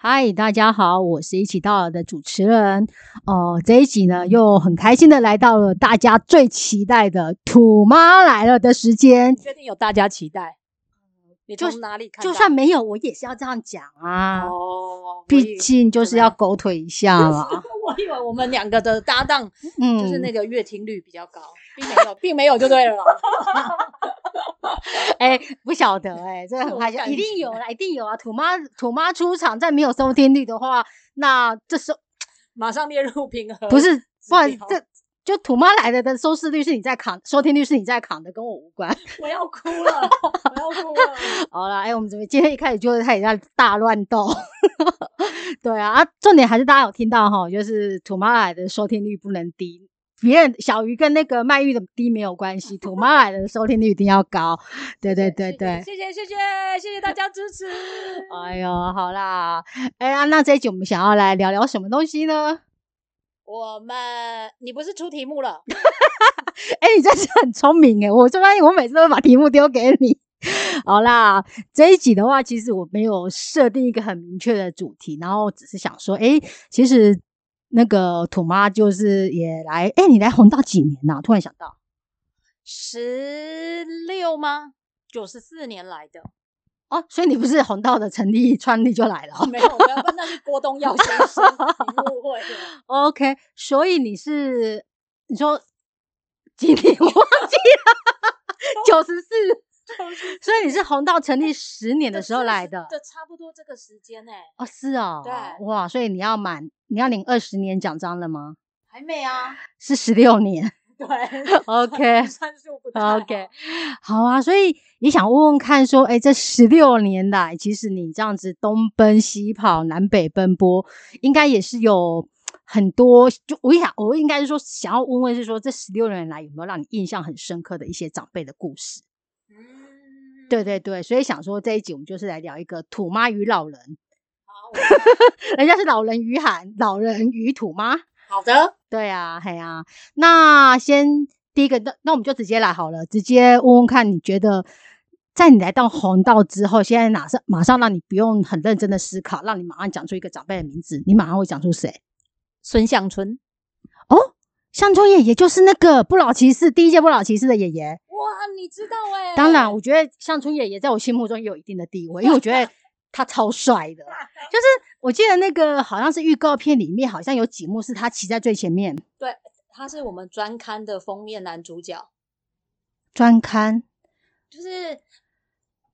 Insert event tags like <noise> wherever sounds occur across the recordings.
嗨，大家好，我是一起到了的主持人。哦、这一集呢，又很开心的来到了大家最期待的“土妈来了”的时间。确定有大家期待？你就从哪里看到？就算没有，我也是要这样讲啊，哦，毕竟就是要狗腿一下嘛。<laughs> 我以为我们两个的搭档嗯，就是那个阅听率比较高，并没有，并没有就对了 <laughs> 啦。<laughs> 哎、不晓得哎、这个很害羞，我感觉一定有啦，一定有啊。土妈土妈出场，再没有收听率的话，那这时候 <laughs> 马上列入平衡，不是，不然标这就土妈来了的收视率是你在扛，收听率是你在扛的，跟我无关。我要哭了，我要哭了。<laughs> 好了，哎、我们准备今天一开始就是开始在大乱斗。对啊，啊，重点还是大家有听到哈，就是土妈来的收听率不能低，别人小鱼跟那个卖玉的低没有关系，<laughs> 土猫来的收听率一定要高。<laughs> 对对对对。谢谢谢谢谢谢大家支持。<laughs> 哎呦，好啦，哎呀，那这一集我们想要来聊聊什么东西呢？我们，你不是出题目了？哎、你真是很聪明哎！我就发现我每次都会把题目丢给你。好啦，这一集的话，其实我没有设定一个很明确的主题，然后只是想说，哎、其实那个土妈就是也来，哎、你来红到几年呐、突然想到，十六吗？九十四年来的，哦，所以你不是红道的成立创立就来了哦没有没有，那是郭东耀先生，你误会了。<laughs> OK，所以你是你说几年我忘记了，<laughs> 九十四，所以你是红道成立十年的时候来的。的差不多这个时间呢、哦，是哦，对哇，所以你要满，你要领二十年奖章了吗？还没啊？是十六年 <laughs> 对，<laughs> OK <laughs> 算数不太好 OK，好啊，所以也想问问看，说，哎，这十六年来，其实你这样子东奔西跑、南北奔波，应该也是有很多，就我想，我应该是说，想要问问是说，这十六年来有没有让你印象很深刻的一些长辈的故事？嗯，对对对，所以想说这一集我们就是来聊一个土妈与老人，好，<laughs> 人家是老人与喊，老人与土妈。好的，对啊，嘿啊。那先第一个，那那我们就直接来好了，直接问问看，你觉得在你来到红道之后，现在哪上马上让你不用很认真的思考，让你马上讲出一个长辈的名字，你马上会讲出谁？孙向春，哦，向春爷爷就是那个不老骑士第一届不老骑士的爷爷。哇，你知道哎、当然，我觉得向春野也在我心目中也有一定的地位，因为我觉得 <laughs> 他超帅的。<laughs> 就是我记得那个好像是预告片里面，好像有几幕是他骑在最前面对，他是我们专刊的封面男主角，专刊。就是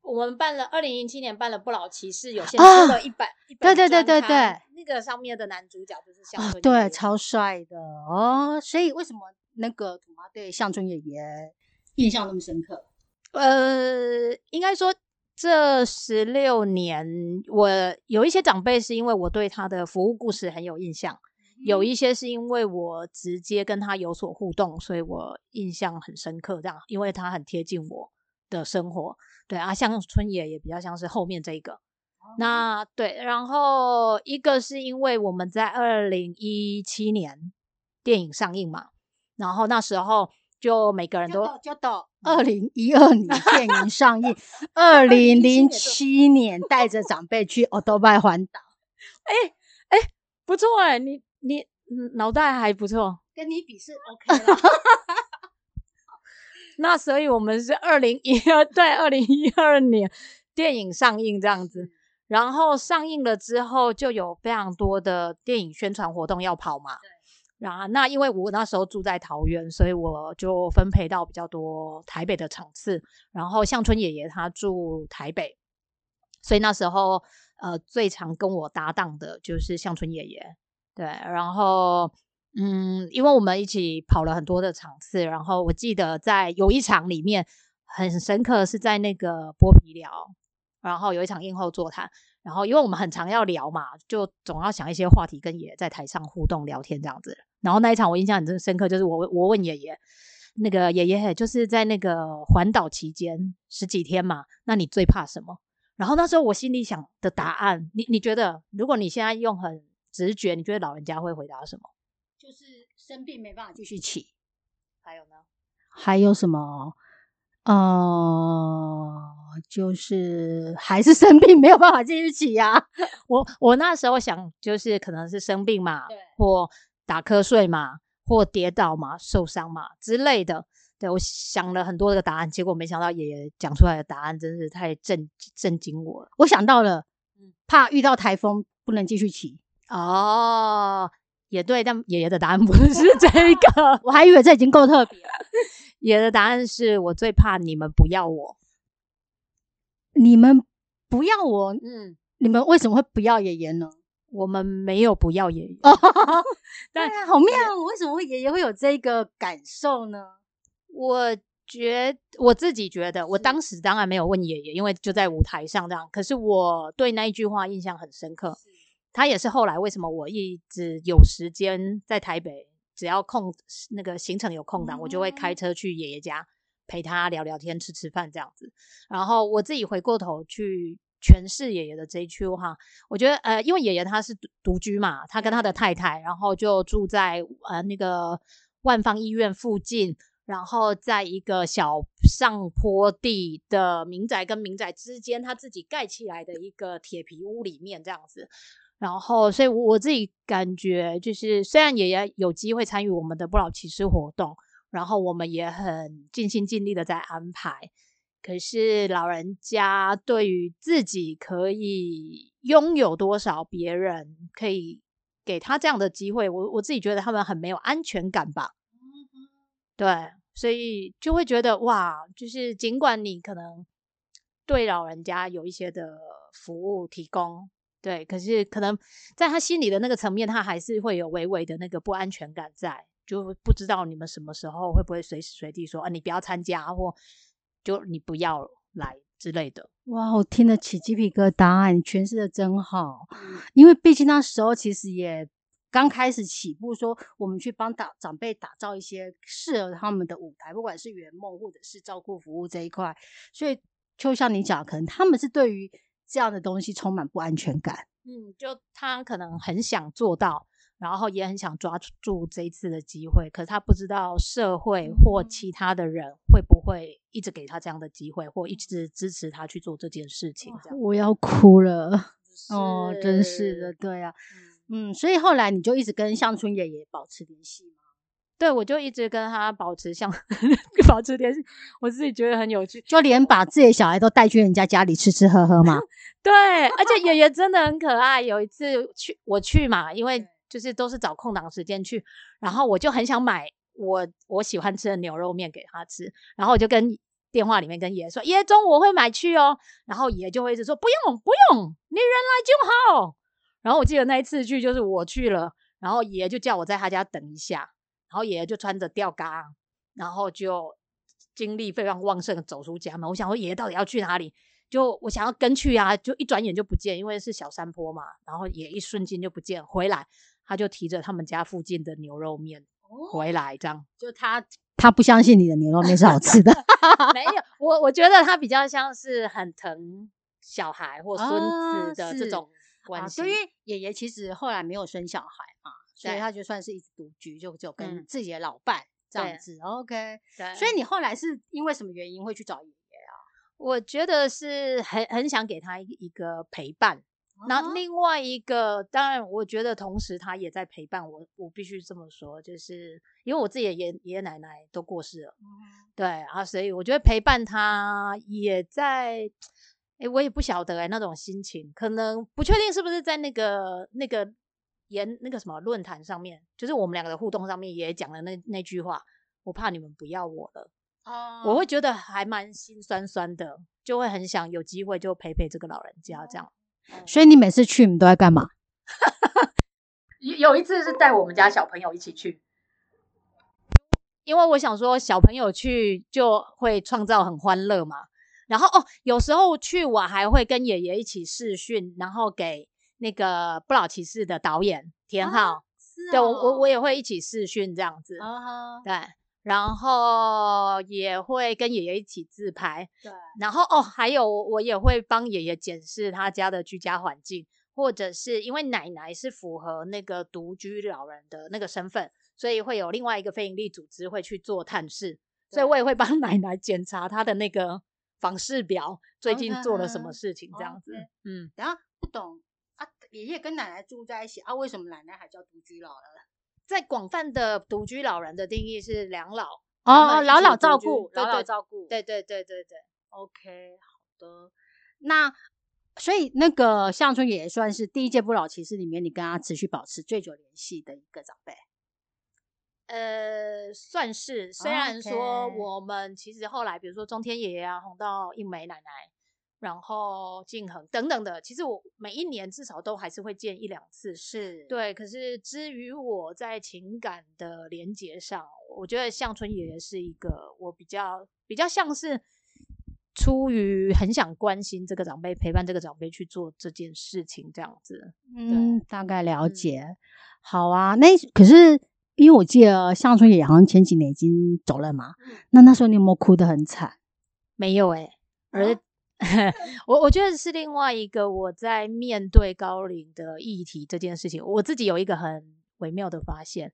我们办了二零零七年办了不老骑士，有先啊出了一本、一对本对对对对，那个上面的男主角就是向哦，春爷对，超帅的哦。所以为什么那个土妈对向春爷爷印象那么深刻？呃，应该说这十六年，我有一些长辈是因为我对他的服务故事很有印象，有一些是因为我直接跟他有所互动，所以我印象很深刻。这样，因为他很贴近我的生活。对啊，像春野也比较像是后面这一个。那对，然后一个是因为我们在二零一七年电影上映嘛，然后那时候就每个人都就到二零一二年 <laughs> 电影上映，二零零七年带着长辈去 o b a 环岛，<laughs> 不错哎、你你嗯脑袋还不错。跟你比是 OK 了。<laughs> 那所以我们是二零一二对二零一二年电影上映这样子，然后上映了之后就有非常多的电影宣传活动要跑嘛。然后那因为我那时候住在桃园，所以我就分配到比较多台北的场次。然后向春爷爷他住台北，所以那时候呃最常跟我搭档的就是向春爷爷。对，然后嗯，因为我们一起跑了很多的场次，然后我记得在有一场里面很深刻，是在那个剥皮寮，然后有一场映后座谈，然后因为我们很常要聊嘛，就总要想一些话题跟爷爷在台上互动聊天这样子。然后那一场我印象很深刻，就是我我问爷爷，那个爷爷就是在那个环岛期间十几天嘛，那你最怕什么？然后那时候我心里想的答案，你你觉得，如果你现在用很直觉，你觉得老人家会回答什么？就是生病没办法继续骑，还有呢？还有什么？呃，就是还是生病没有办法继续骑呀、<laughs> 我我那时候想，就是可能是生病嘛，或打瞌睡嘛，或跌倒嘛、受伤嘛之类的。对我想了很多个答案，结果没想到爷爷讲出来的答案真是太震震惊我了。我想到了嗯，怕遇到台风不能继续骑，哦，也对，但爷爷的答案不是这 <laughs> 个，我还以为这已经够特别了。<laughs> 爷爷的答案是我最怕你们不要我。你们不要我，嗯，你们为什么会不要爷爷呢？我们没有不要爷爷，哦，<laughs> 但对啊，好妙哦！为什么会爷爷会有这个感受呢？我觉我自己觉得，我当时当然没有问爷爷，因为就在舞台上这样。可是我对那一句话印象很深刻。他也是后来为什么我一直有时间在台北，只要空那个行程有空档，我就会开车去爷爷家陪他聊聊天、吃吃饭这样子。然后我自己回过头去诠释爷爷的这一句话，我觉得呃，因为爷爷他是独独居嘛，他跟他的太太，然后就住在呃那个万方医院附近。然后在一个小上坡地的民宅跟民宅之间，他自己盖起来的一个铁皮屋里面这样子。然后，所以我我自己感觉就是，虽然爷爷有机会参与我们的不老骑士活动，然后我们也很尽心尽力的在安排，可是老人家对于自己可以拥有多少，别人可以给他这样的机会，我我自己觉得他们很没有安全感吧。对，所以就会觉得哇，就是尽管你可能对老人家有一些的服务提供，对，可是可能在他心里的那个层面，他还是会有微微的那个不安全感在，就不知道你们什么时候会不会随时随地说啊，你不要参加，或就你不要来之类的。哇，我听得起鸡皮疙瘩啊！你诠释的真好，因为毕竟那时候其实也刚开始起步，说我们去帮打长辈打造一些适合他们的舞台，不管是圆梦或者是照顾服务这一块，所以就像你讲，可能他们是对于这样的东西充满不安全感。嗯，就他可能很想做到，然后也很想抓住这一次的机会，可是他不知道社会或嗯其他的人会不会一直给他这样的机会，或一直支持他去做这件事情。这样我要哭了 <laughs> 哦，真是的，对啊，嗯嗯，所以后来你就一直跟向春爷爷保持联系吗？对，我就一直跟他保持像 <laughs> 保持联系，我自己觉得很有趣。就连把自己的小孩都带去人家家里吃吃喝喝嘛。<laughs> 对，而且爷爷真的很可爱。有一次去我去嘛，因为就是都是找空档时间去，然后我就很想买我我喜欢吃的牛肉面给他吃，然后我就跟电话里面跟爷爷说：“爷爷中午我会买去哦。”然后爷爷就会一直说：“不用不用，你人来就好。”然后我记得那一次去就是我去了，然后爷爷就叫我在他家等一下，然后爷爷就穿着吊嘎，然后就精力非常旺盛的走出家门。我想说爷爷到底要去哪里？就我想要跟去啊，就一转眼就不见，因为是小山坡嘛，然后也一瞬间就不见。回来他就提着他们家附近的牛肉面回来，这样就他他不相信你的牛肉面是好吃的，<laughs> 没有我我觉得他比较像是很疼小孩或孙子的这种啊关系。对，因为爷爷其实后来没有生小孩嘛，所以他就算是一直独居，就只有跟嗯自己的老伴这样对子。OK，对所以你后来是因为什么原因会去找爷爷啊？我觉得是很很想给他一一个陪伴。那啊另外一个，当然，我觉得同时他也在陪伴我。我必须这么说，就是因为我自己的爷爷爷奶奶都过世了，对啊，所以我觉得陪伴他也在，哎，我也不晓得哎、那种心情，可能不确定是不是在那个那个言那个什么论坛上面，就是我们两个的互动上面也讲了那那句话，我怕你们不要我了。哦我会觉得还蛮心酸酸的，就会很想有机会就陪陪这个老人家这样。所以你每次去你们都在干嘛？<laughs> 有有一次是带我们家小朋友一起去，因为我想说小朋友去就会创造很欢乐嘛。然后哦，有时候去我还会跟爷爷一起视讯，然后给那个不老骑士的导演田浩，是对我我我也。会一起试训这样子。啊，对，然后也会跟爷爷一起自拍，对，然后哦，还有我我也会帮爷爷检视他家的居家环境，或者是因为奶奶是符合那个独居老人的那个身份，所以会有另外一个非营利组织会去做探视，所以我也。会帮 <laughs> 奶奶检查她的那个房事表，最近做了什么事情这样子。嗯，然后不懂啊，爷爷跟奶奶住在一起啊，为什么奶奶还叫独居老人？在广泛的独居老人的定义是两老哦，老老照顾，老老照顾，对对对对对。OK，好的。那所以那个向春也算是第一届不老骑士里面，你跟他持续保持最久联系的一个长辈。呃，算是。虽然说我们其实后来，比如说中天爷爷啊，红到一梅奶奶，然后静恒等等的，其实我每一年至少都还是会见一两次。是对。可是至于我在情感的连接上，我觉得向春爷爷是一个我比较比较像是出于很想关心这个长辈，陪伴这个长辈去做这件事情这样子。嗯，大概了解。好啊，那可是。因为我记得向春爷好像前几年已经走了嘛，那那时候你有没有哭得很惨？没有哎，而 <laughs> 我我觉得是另外一个我在面对高龄的议题这件事情，我自己有一个很微妙的发现，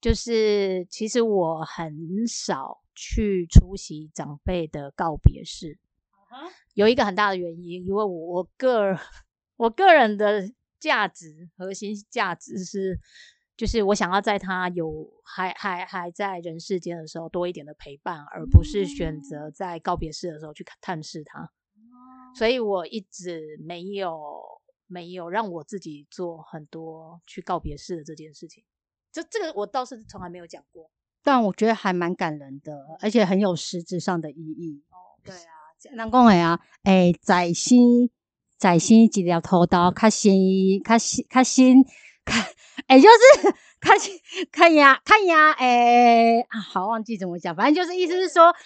就是其实我很少去出席长辈的告别式，有一个很大的原因，因为我我个我个人的价值核心价值是。就是我想要在他有还还还在人世间的时候多一点的陪伴，而不是选择在告别式的时候去探视他。所以我一直没有没有让我自己做很多去告别式的这件事情。这这个我倒是从来没有讲过，但我觉得还蛮感人的，而且很有实质上的意义。哦，对啊，难讲的啊，诶，在生在生一条头刀，较新较新较新。看，哎，就是 <laughs> 看看呀，看呀，哎，啊，好，忘记怎么讲，反正就是意思是说，是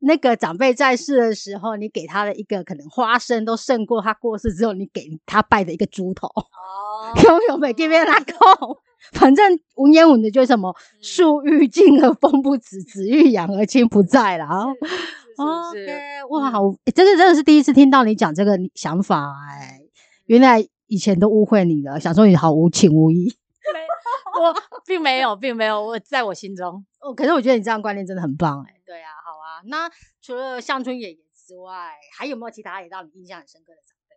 那个长辈在世的时候，你给他的一个可能花生，都胜过他过世之后你给他拜的一个猪头。<laughs> 哦，拥有没给别人拿够，<laughs> 反正文言文的就是什么“树欲静而风不止，子欲养而亲不在”了啊。OK，哇，好，这个真的是第一次听到你讲这个想法，哎，原来。以前都误会你了，想说你好无情无义。没，我并没有，并没有。我在我心中，哦，可是我觉得你这样观念真的很棒，哎。对啊，好啊。那除了向春爷爷之外，还有没有其他也让你印象很深刻的长辈？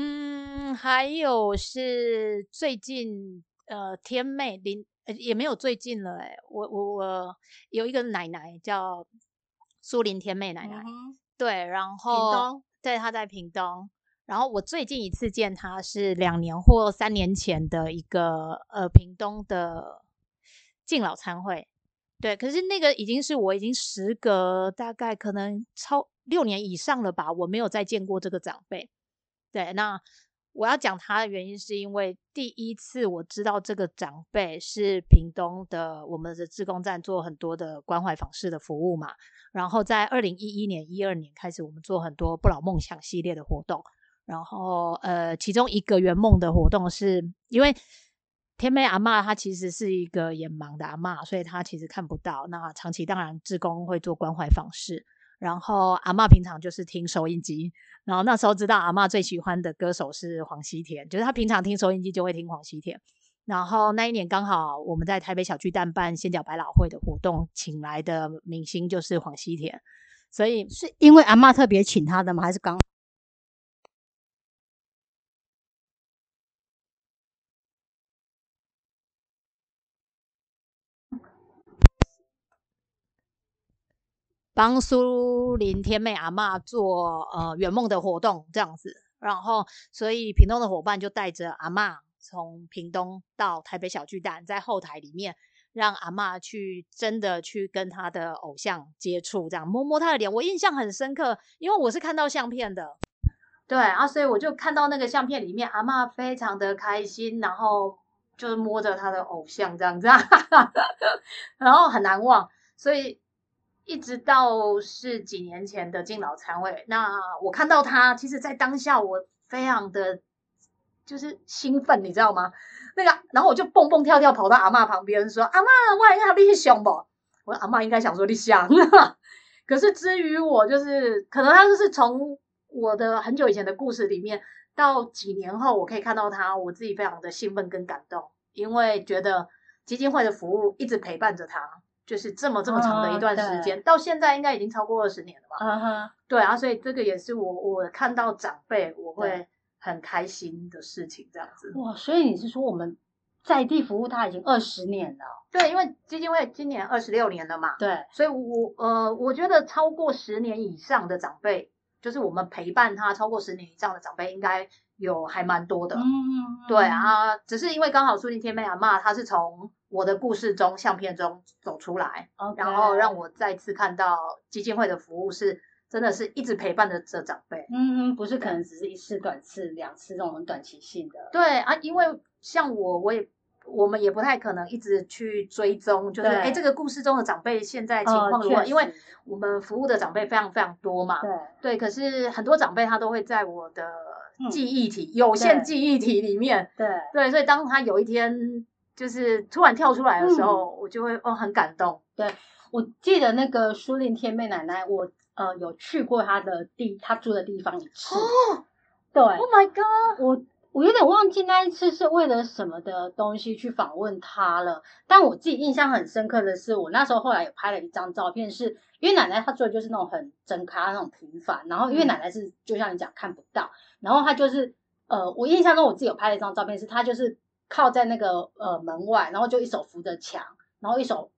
嗯，还有是最近呃，天妹林，呃也没有最近了，哎，我我我有一个奶奶叫苏林天妹奶奶，对，然后屏东，对，她在屏东。然后我最近一次见他是两年或三年前的一个呃屏东的敬老餐会，对，可是那个已经是我已经时隔大概可能超六年以上了吧，我没有再见过这个长辈。对，那我要讲他的原因是因为第一次我知道这个长辈是屏东的我们的志工站做很多的关怀访视的服务嘛，然后在二零一一年一二年开始我们做很多不老梦想系列的活动。然后，呃，其中一个圆梦的活动是因为天妹阿妈她其实是一个眼盲的阿妈，所以她其实看不到。那长期当然志工会做关怀访视，然后阿妈平常就是听收音机。然后那时候知道阿妈最喜欢的歌手是黄西田，就是她平常听收音机就会听黄西田。然后那一年刚好我们在台北小巨蛋办仙脚百老汇的活动，请来的明星就是黄西田，所以是因为阿妈特别请他的吗？还是刚？帮苏林天妹阿妈做呃圆梦的活动这样子，然后所以屏东的伙伴就带着阿妈从屏东到台北小巨蛋，在后台里面让阿妈去真的去跟他的偶像接触，这样摸摸他的脸，我印象很深刻，因为我是看到相片的，对啊，所以我就看到那个相片里面阿妈非常的开心，然后就是摸着她的偶像这样子，<laughs> 然后很难忘，所以。一直到是几年前的敬老餐会，那我看到他，其实，在当下我非常的就是兴奋，你知道吗？那个，然后我就蹦蹦跳跳跑到阿妈旁边说：“阿妈，我应该你想不？”我阿妈应该想说你想，<laughs> 可是至于我，就是可能他就是从我的很久以前的故事里面，到几年后我可以看到他，我自己非常的兴奋跟感动，因为觉得基金会的服务一直陪伴着他。就是这么这么长的一段时哦间，到现在应该已经超过二十年了吧？嗯哼，对啊，所以这个也是我我看到长辈我对会很开心的事情，这样子。哇，所以你是说我们在地服务他已经二十年了？对，因为基金会今年二十六年了嘛，对，所以我呃，我觉得超过十年以上的长辈，就是我们陪伴他超过十年以上的长辈，应该有还蛮多的。嗯，对，啊，只是因为刚好苏林天妹阿妈她是从我的故事中、相片中走出来然后让我再次看到基金会的服务是真的是一直陪伴着这长辈。嗯，不是可能只是一次、短次、两次这种很短期性的。对啊，因为像我，我也我们也不太可能一直去追踪，就是对哎，这个故事中的长辈现在情哦况如何？确因为我们服务的长辈非常非常多嘛。对，对，可是很多长辈他都会在我的嗯记忆体、有限对记忆体里面。对，对，所以当他有一天就是突然跳出来的时嗯候，我就会哦很感动。对我记得那个苏令天妹奶奶，我呃有去过她的地，她住的地方一次。哦对，，Oh my god！我我有点忘记那一次是为了什么的东西去访问她了。但我自己印象很深刻的是，我那时候后来有拍了一张照片是，因为奶奶她做的就是那种很真咖那种平凡，然后因为嗯奶奶是就像你讲看不到，然后她就是呃，我印象中我自己有拍了一张照片，是她就是靠在那个呃门外，然后就一手扶着墙，然后一手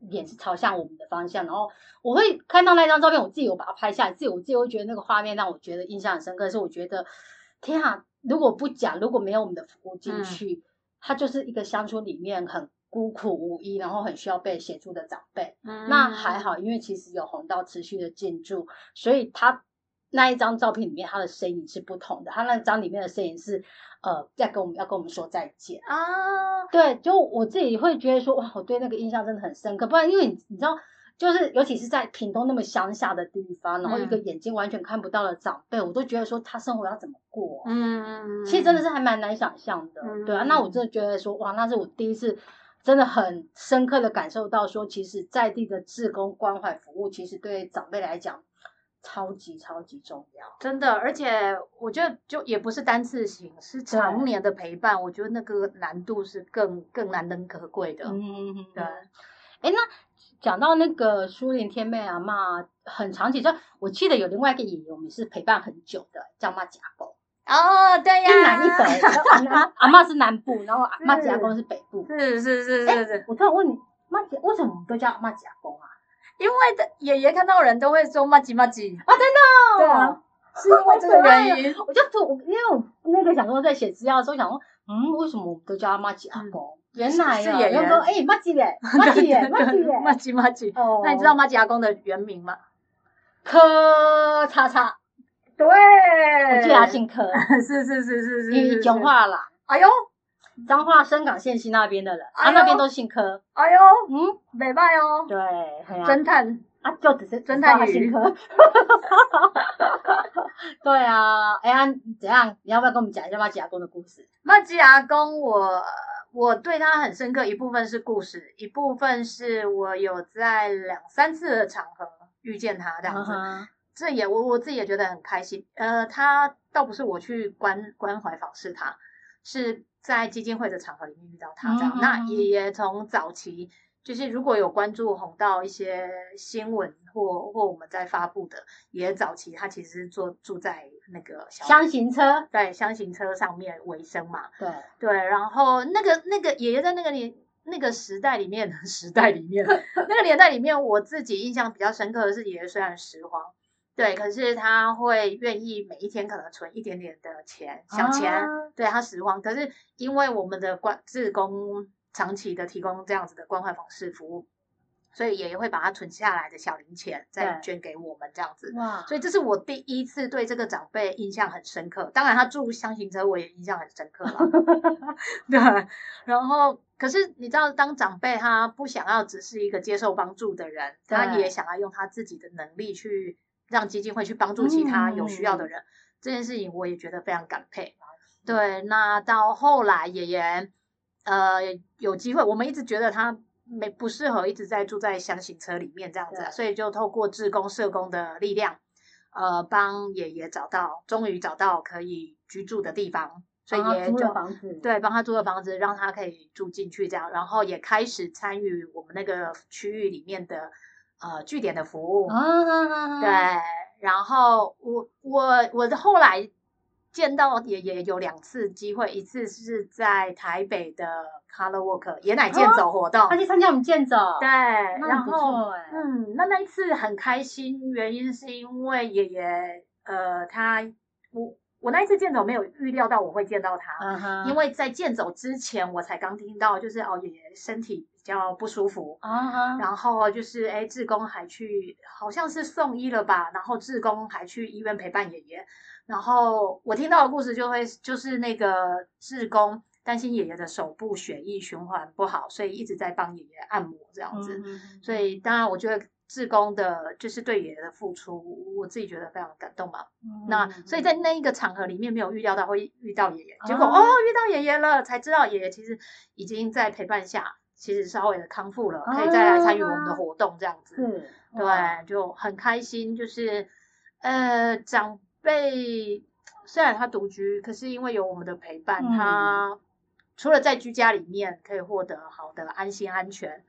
脸是朝向我们的方向，然后我会看到那张照片，我自己有把它拍下来，自己我自己会觉得那个画面让我觉得印象很深刻，是我觉得天啊，如果不讲，如果没有我们的服务进嗯。去，它就是一个乡村里面很孤苦无依，然后很需要被协助的长辈。那还嗯，好，因为其实有红道持续的进驻，所以他那一张照片里面他的身影是不同的，他那张里面的身影是呃在跟我们要跟我们说再见。啊，对，就我自己会觉得说，哇，我对那个印象真的很深刻。不然，因为你你知道，就是尤其是在屏东那么乡下的地方，然后一个嗯眼睛完全看不到的长辈，我都觉得说他生活要怎么过啊、嗯，其实真的是还蛮难想象的。对啊，那我真的觉得说，哇，那是我第一次真的很深刻的感受到说，其实在地的志工关怀服务，其实对长辈来讲超级超级重要。真的，而且我觉得就也不是单次性，是常年的陪伴，我觉得那个难度是更更难能可贵的。嗯嗯嗯，对，哎，那讲到那个苏林天妹阿嬷，很长期，就我记得有另外一个演员，我们是陪伴很久的，叫妈甲狗，哦，对呀，一南一北，阿南 <laughs> 阿嬷是南部，然后阿妈甲公是北部。是是是哎是是，我突然问你，妈甲为什么都叫妈甲公啊？因为的爷爷看到人都会说麻吉麻吉，啊，真的、对啊，是因为这个原因。<laughs> 我就突，因为我那个想说在写资料的时候想说，嗯，为什么都叫他妈吉阿公？原来啊，是演员然后说，哎，妈吉耶，妈吉耶，妈吉耶，麻吉麻吉。哦，那你知道麻吉阿公的原名吗？柯叉叉，对，我记得他姓柯，<laughs> 是是是是是你是讲话啦，哎呦彰化深港县西那边的人，哎啊，那边都姓柯，哎呦，嗯，美拜哦，对，侦探啊，就只是侦探他姓柯，<laughs> 对啊，哎呀，怎样？你要不要跟我们讲一下麦吉阿公的故事？麦吉阿公我。我对他很深刻，一部分是故事，一部分是我有在两三次的场合遇见他这样子。嗯这也我我自己也觉得很开心。呃，他倒不是我去关关怀访视他，是在基金会的场合里面遇到他这样。嗯那爷爷从早期就是如果有关注红到一些新闻或或我们在发布的，爷爷早期他其实是坐住在那个小箱型车，在箱型车上面为生嘛。对，对，然后那个那个爷爷在那个年那个时代里面，<laughs> 时代里面 <laughs> 那个年代里面，我自己印象比较深刻的是，爷爷虽然拾荒，对，可是他会愿意每一天可能存一点点的钱，小钱，啊对他拾荒。可是因为我们的关志工长期的提供这样子的关怀方式服务，所以爷爷会把他存下来的小零钱再捐给我们这样子。哇，所以这是我第一次对这个长辈印象很深刻。当然，他住箱型车我也印象很深刻了。<laughs> 对，然后可是你知道，当长辈他不想要只是一个接受帮助的人，他也想要用他自己的能力去让基金会去帮助其他有需要的人。这件事情我也觉得非常感佩。对，那到后来爷爷呃有机会，我们一直觉得他没不适合一直在住在箱型车里面这样子、啊，所以就透过志工社工的力量，呃，帮爷爷找到，终于找到可以居住的地方。所以帮他租了房子，对帮他租了房子，让他可以住进去这样，然后也开始参与我们那个区域里面的呃据点的服务。对，然后我我我的后来见到爷爷有两次机会，一次是在台北的 Color Walk 野奶健走活动，他去参加我们健走，对，然后嗯，那那一次很开心，原因是因为爷爷呃他我我那一次健走没有预料到我会见到他，因为在健走之前我才刚听到就是哦爷爷身体比较不舒服，然后就是哎，志工还去，好像是送医了吧？然后志工还去医院陪伴爷爷。然后我听到的故事就会就是那个志工担心爷爷的手部血液循环不好，所以一直在帮爷爷按摩这样子。嗯所以当然，我觉得志工的就是对爷爷的付出，我自己觉得非常感动嘛。嗯那所以在那一个场合里面没有预料到会遇到爷爷，结果啊哦遇到爷爷了，才知道爷爷其实已经在陪伴下，其实稍微的康复了，可以再来参与我们的活动这样子。是，对，就很开心，就是呃长辈虽然他独居，可是因为有我们的陪伴，嗯他除了在居家里面可以获得好的安心安全。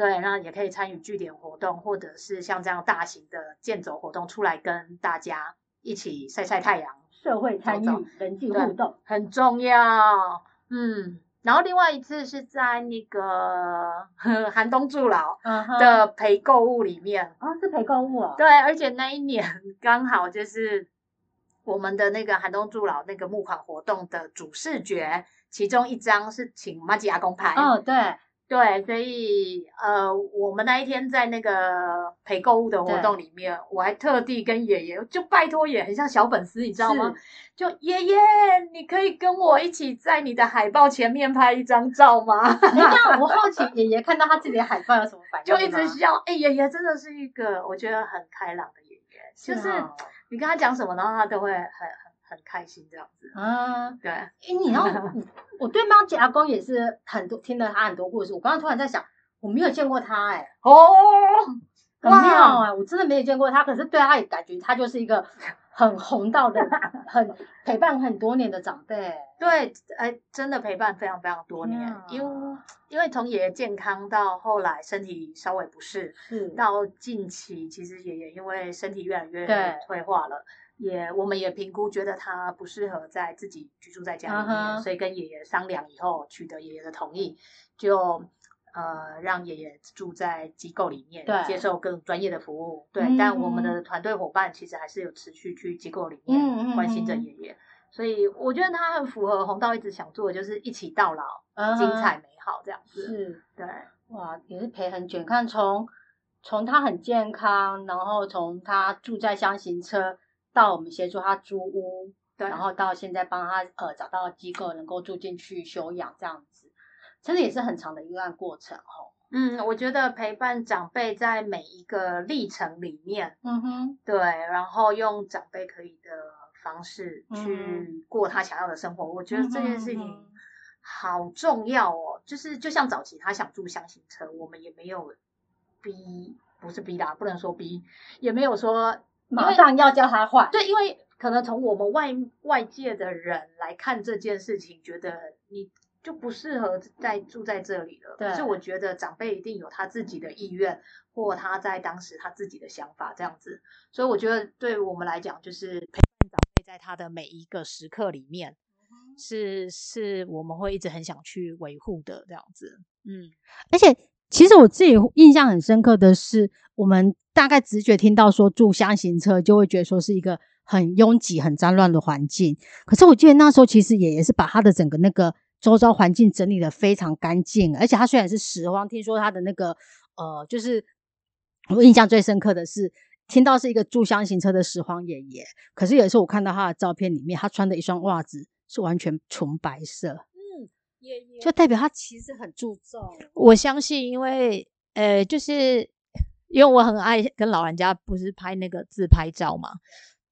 对，那也可以参与据点活动，或者是像这样大型的健走活动，出来跟大家一起晒晒太阳，社会参走与、人际互动，很重要。嗯，然后另外一次是在那个寒冬助老的陪购物里面，啊，是陪购物哦，对，而且那一年 <laughs> 刚好就是我们的那个寒冬助老那个募款活动的主视觉，其中一张是请马吉亚公拍。哦，对，对，所以呃，我们那一天在那个陪购物的活动里面，我还特地跟爷爷就拜托爷，很像小粉丝，你知道吗？就爷爷，你可以跟我一起在你的海报前面拍一张照吗？等一下，我好奇 <laughs> 爷爷看到他自己的海报有什么反应就？一直笑。哎、爷爷真的是一个我觉得很开朗的爷爷，就是哦你跟他讲什么，然后他都会很很很开心这样子。啊，对，哎，你知道，<laughs> 我对猫姐阿公也是很多听了他很多故事。我刚刚突然在想，我没有见过他，哎，哦，很哇妙哎，我真的没有见过他。可是对他也感觉他就是一个很红道的、<laughs> 很陪伴很多年的长辈。对，哎，真的陪伴非常非常多年，因为因为从爷爷健康到后来身体稍微不适，是，到近期，其实爷爷因为身体越来越退化了，也我们也评估觉得他不适合在自己居住在家里面所以跟爷爷商量以后，取得爷爷的同意，就呃让爷爷住在机构里面对，接受更专业的服务。对，嗯但我们的团队伙伴其实还是有持续去机构里面关心着嗯爷爷。所以我觉得他很符合红道一直想做的，就是一起到老，精彩美好这样子。是。对，哇，也是陪很久。看从从他很健康，然后从他住在箱型车，到我们协助他租屋，对然后到现在帮他呃找到机构能够住进去休养这样子，真的也是很长的一段过程哦。嗯，我觉得陪伴长辈在每一个历程里面，嗯哼，对，然后用长辈可以的方式嗯去过他想要的生活，我觉得这件事情好重要哦。就是就像早期他想住箱型车，我们也没有逼，不是逼啦，不能说逼，也没有说马上要叫他换，对，因为可能从我们外外界的人来看这件事情，觉得你就不适合再住在这里了。对可是我觉得长辈一定有他自己的意愿，或他在当时他自己的想法这样子。所以我觉得对我们来讲，就是陪伴长辈在他的每一个时刻里面，是是我们会一直很想去维护的这样子。嗯，而且其实我自己印象很深刻的是，我们大概直觉听到说住箱型车，就会觉得说是一个很拥挤、很脏乱的环境。可是我记得那时候其实爷爷是把他的整个那个周遭环境整理的非常干净，而且他虽然是拾荒，听说他的那个呃，就是我印象最深刻的是。听到是一个住箱型车的拾荒爷爷，可是有一次我看到他的照片里面，他穿的一双袜子是完全纯白色，就代表他其实很注重。我相信，因为呃，就是因为我很爱跟老人家不是拍那个自拍照嘛。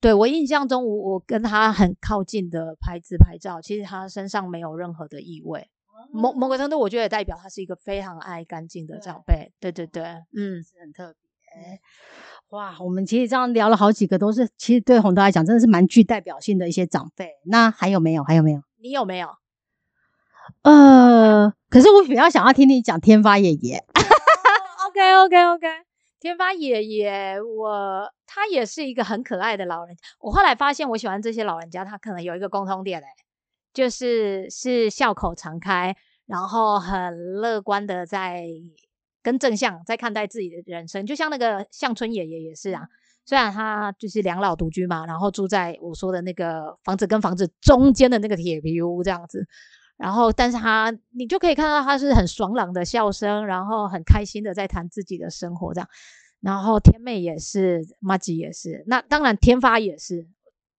对我印象中，我我跟他很靠近的拍自拍照，其实他身上没有任何的异味。某某个程度，我觉得也代表他是一个非常爱干净的长辈。对对对，嗯，是很特别。哇，我们其实这样聊了好几个，都是其实对红豆来讲真的是蛮具代表性的一些长辈。那还有没有？还有没有？你有没有？呃，可是我比较想要听你讲天发爷爷。OK OK OK，天发爷爷，我他也是一个很可爱的老人。我后来发现，我喜欢这些老人家，他可能有一个共通点嘞，就是是笑口常开，然后很乐观的在跟正向在看待自己的人生。就像那个向春爷爷也是啊，虽然他就是两老独居嘛，然后住在我说的那个房子跟房子中间的那个铁皮屋这样子。然后，但是他你就可以看到他是很爽朗的笑声，然后很开心的在谈自己的生活这样。然后天妹也是，妈吉也是，那当然天发也是。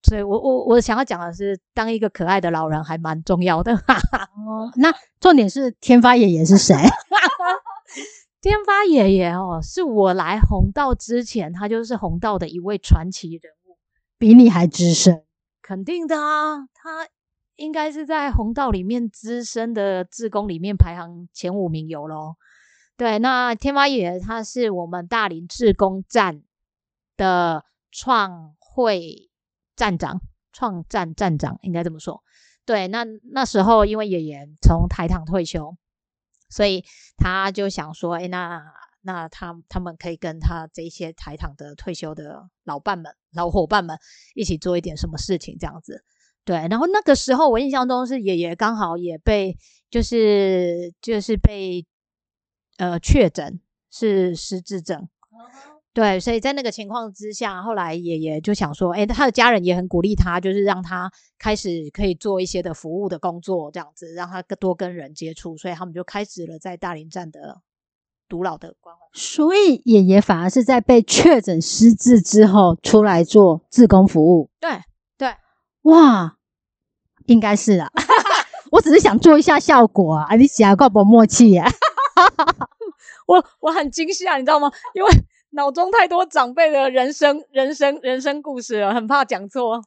所以我我我想要讲的是，当一个可爱的老人还蛮重要的。<laughs> 哦，那重点是天发爷爷是谁？<laughs> 天发爷爷哦，是我来红道之前，他就是红道的一位传奇人物，比你还资深，肯定的啊，他。应该是在红道里面资深的志工里面排行前五名有咯。对，那天发爷他是我们大林志工站的创会站长，创站站长应该这么说。对，那那时候因为野爷从台糖退休，所以他就想说，哎，那那他他们可以跟他这些台糖的退休的老伴们、老伙伴们一起做一点什么事情，这样子。对，然后那个时候我印象中是爷爷刚好也被就是就是被呃确诊是失智症，对，所以在那个情况之下，后来爷爷就想说，哎，他的家人也很鼓励他，就是让他开始可以做一些的服务的工作，这样子让他多跟人接触，所以他们就开始了在大林站的独老的关怀。所以爷爷反而是在被确诊失智之后出来做志工服务。对对，哇！应该是啊，<laughs> 我只是想做一下效果啊！你讲够不默契呀？<laughs> 我我很惊吓，你知道吗？因为脑中太多长辈的人生、人生、人生故事了，很怕讲错。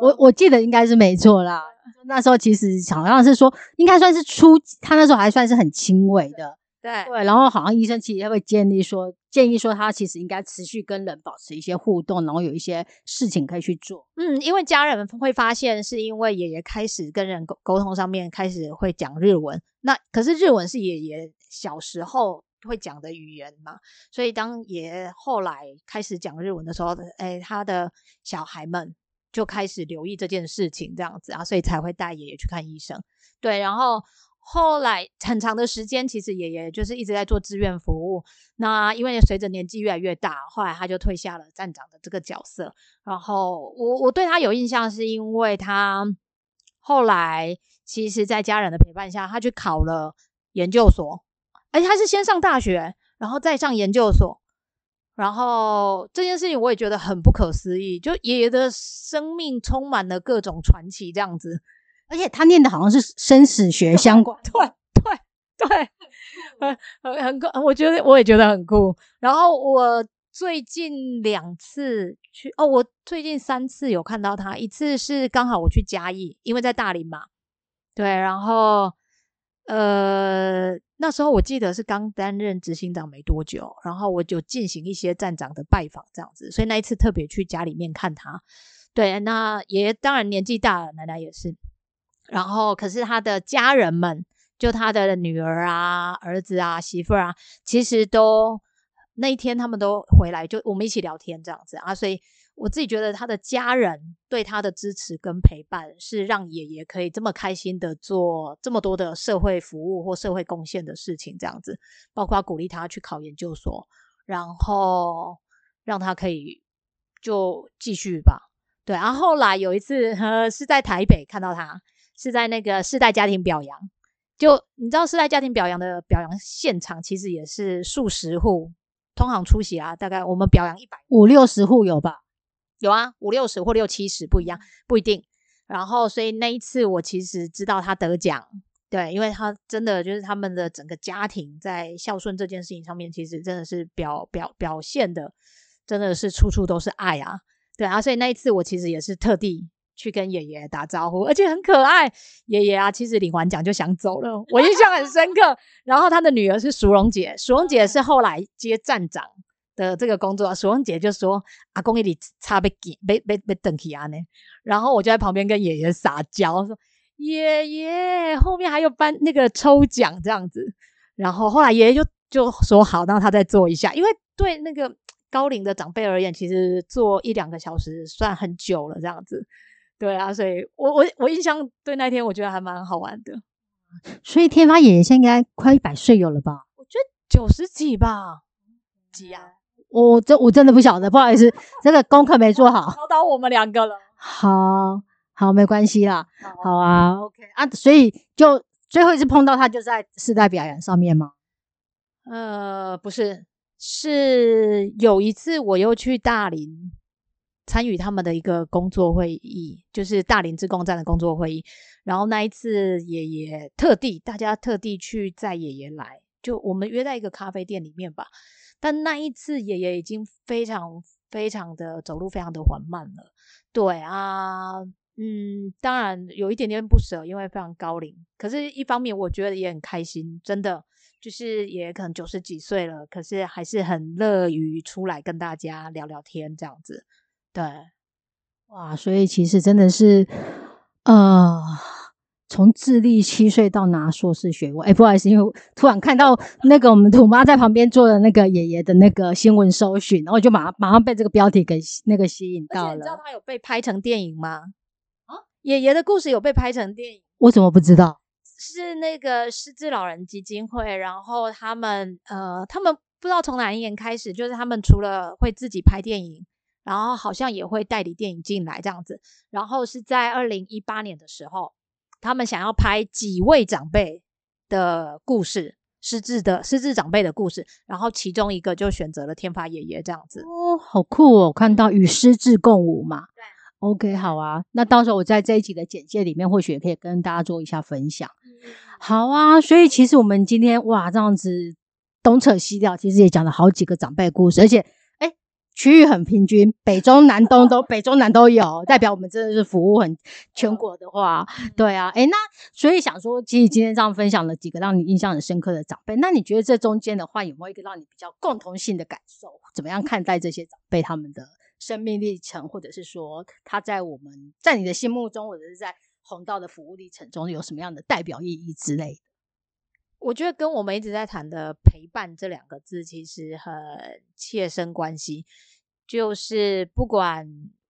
我我记得应该是没错啦。那时候其实好像是说，应该算是初，他那时候还算是很轻微的。对对，然后好像医生其实会建议说，建议说他其实应该持续跟人保持一些互动，然后有一些事情可以去做。嗯，因为家人会发现，是因为爷爷开始跟人沟沟通上面开始会讲日文，那可是日文是爷爷小时候会讲的语言嘛，所以当爷爷后来开始讲日文的时候，哎，他的小孩们就开始留意这件事情，这样子啊，所以才会带爷爷去看医生。对，然后。后来很长的时间，其实爷爷就是一直在做志愿服务。那因为随着年纪越来越大，后来他就退下了站长的这个角色。然后我我对他有印象，是因为他后来其实，在家人的陪伴下，他去考了研究所，而且他是先上大学，然后再上研究所。然后这件事情我也觉得很不可思议，就爷爷的生命充满了各种传奇，这样子。而且他念的好像是生死学 <laughs> 相关，对对对，很很很酷，我觉得我也觉得很酷。然后我最近两次去，哦，我最近三次有看到他，一次是刚好我去嘉义，因为在大林嘛，对，然后呃那时候我记得是刚担任执行长没多久，然后我就进行一些站长的拜访这样子，所以那一次特别去家里面看他。对，那爷爷当然年纪大了，奶奶也是。然后，可是他的家人们，就他的女儿啊、儿子啊、媳妇啊，其实都那一天他们都回来，就我们一起聊天这样子啊。所以我自己觉得他的家人对他的支持跟陪伴，是让爷爷可以这么开心的做这么多的社会服务或社会贡献的事情，这样子，包括鼓励他去考研究所，然后让他可以就继续吧。对，然后后来有一次，呃，是在台北看到他。是在那个世代家庭表扬，就你知道世代家庭表扬的表扬现场，其实也是数十户通行出席啊，大概我们表扬一百五六十户有吧？有啊，五六十或六七十不一样，不一定。然后所以那一次我其实知道他得奖，对，因为他真的就是他们的整个家庭在孝顺这件事情上面，其实真的是表表表现的，真的是处处都是爱啊，对啊，所以那一次我其实也是特地。去跟爷爷打招呼，而且很可爱。爷爷啊，其实领完奖就想走了，我印象很深刻。然后他的女儿是淑荣姐，淑荣姐是后来接站长的这个工作。淑荣姐就说：“阿公，你差被给被被被等起啊呢。”然后我就在旁边跟爷爷撒娇说：“爷爷后面还有颁那个抽奖这样子，然后后来爷爷就就说好，让他再做一下，因为对那个高龄的长辈而言，其实做一两个小时算很久了这样子。对啊，所以我我我印象对那天我觉得还蛮好玩的。所以天发爷爷现在应该快一百岁有了吧？我觉得九十几吧，几啊？我这我真的不晓得，不好意思，这个功课没做好，考倒我们两个了。好好，没关系啦，好啊，OK 啊，所以就最后一次碰到他，就在世代表演上面吗？呃，不是，是有一次我又去大林参与他们的一个工作会议，就是大林自贡站的工作会议。然后那一次爷爷特地，大家特地去载爷爷来，就我们约在一个咖啡店里面吧。但那一次爷爷已经非常非常的走路非常的缓慢了。对啊，嗯，当然有一点点不舍，因为非常高龄。可是，一方面我觉得也很开心，真的就是也可能九十几岁了，可是还是很乐于出来跟大家聊聊天这样子。对，哇，所以其实真的是，呃。从智力七岁到拿硕士学位，哎，不好意思，因为突然看到那个我们土妈在旁边做的那个爷爷的那个新闻搜寻，然后就马上马上被这个标题给那个吸引到了。你知道他有被拍成电影吗？啊，爷爷的故事有被拍成电影？我怎么不知道？是那个失智老人基金会，然后他们呃，他们不知道从哪一年开始，就是他们除了会自己拍电影，然后好像也会代理电影进来这样子，然后是在二零一八年的时候。他们想要拍几位长辈的故事，失智的失智长辈的故事，然后其中一个就选择了天发爷爷这样子哦，好酷哦！看到与失智共舞嘛，对，OK，好啊。那到时候我在这一集的简介里面，或许也可以跟大家做一下分享。好啊，所以其实我们今天哇，这样子东扯西聊，其实也讲了好几个长辈故事，而且。区域很平均，北中南东都北中南都有，<laughs> 代表我们真的是服务很全国的话，对啊，诶那所以想说，其实今天这样分享了几个让你印象很深刻的长辈，那你觉得这中间的话有没有一个让你比较共同性的感受？怎么样看待这些长辈他们的生命历程，或者是说他在我们在你的心目中，或者是在红道的服务历程中有什么样的代表意义之类的？我觉得跟我们一直在谈的陪伴这两个字其实很切身关系，就是不管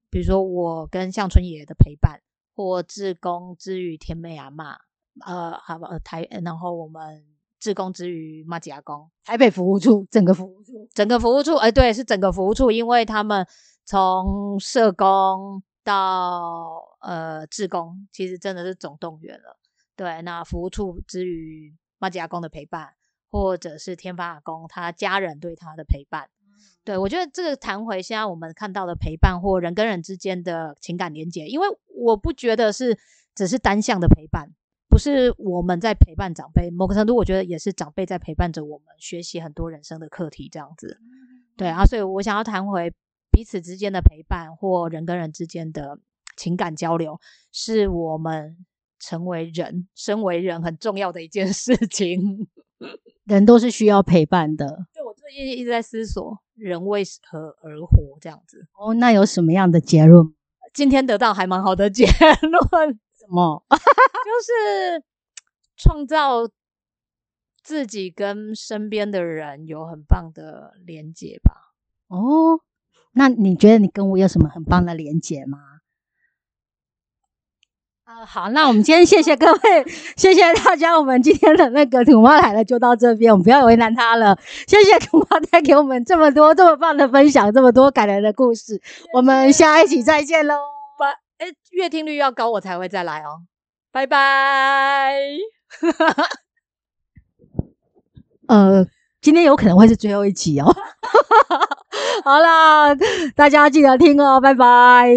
比如说我跟向春野的陪伴，或志工之于天美阿妈，呃，好吧，台，然后我们志工之于马吉阿公，台北服务处整个服务处，整个服务处，哎，对，是整个服务处，因为他们从社工到呃志工，其实真的是总动员了。对，那服务处之于马吉阿公的陪伴，或者是天发阿公他家人对他的陪伴，对我觉得这个谈回现在我们看到的陪伴或人跟人之间的情感连接，因为我不觉得是只是单向的陪伴，不是我们在陪伴长辈，某个程度我觉得也是长辈在陪伴着我们学习很多人生的课题，这样子，对啊，所以我想要谈回彼此之间的陪伴或人跟人之间的情感交流，是我们。成为人，身为人很重要的一件 <laughs> 事情。人都是需要陪伴的。就我最近一直在思索，人为何而活这样子。哦，那有什么样的结论？<laughs> 今天得到还蛮好的结论。什么？<laughs> 就是创造自己跟身边的人有很棒的连接吧。哦，那你觉得你跟我有什么很棒的连接吗？啊，好，那我们今天谢谢各位，谢谢大家。我们今天的那个土妈来了，就到这边，我们不要为难他了。谢谢土妈带给我们这么多这么棒的分享，这么多感人的故事。我们下一期再见喽！拜，哎，月听率要高，我才会再来哦。拜拜。呃，今天有可能会是最后一集哦。<laughs> 好啦，大家记得听哦，拜拜。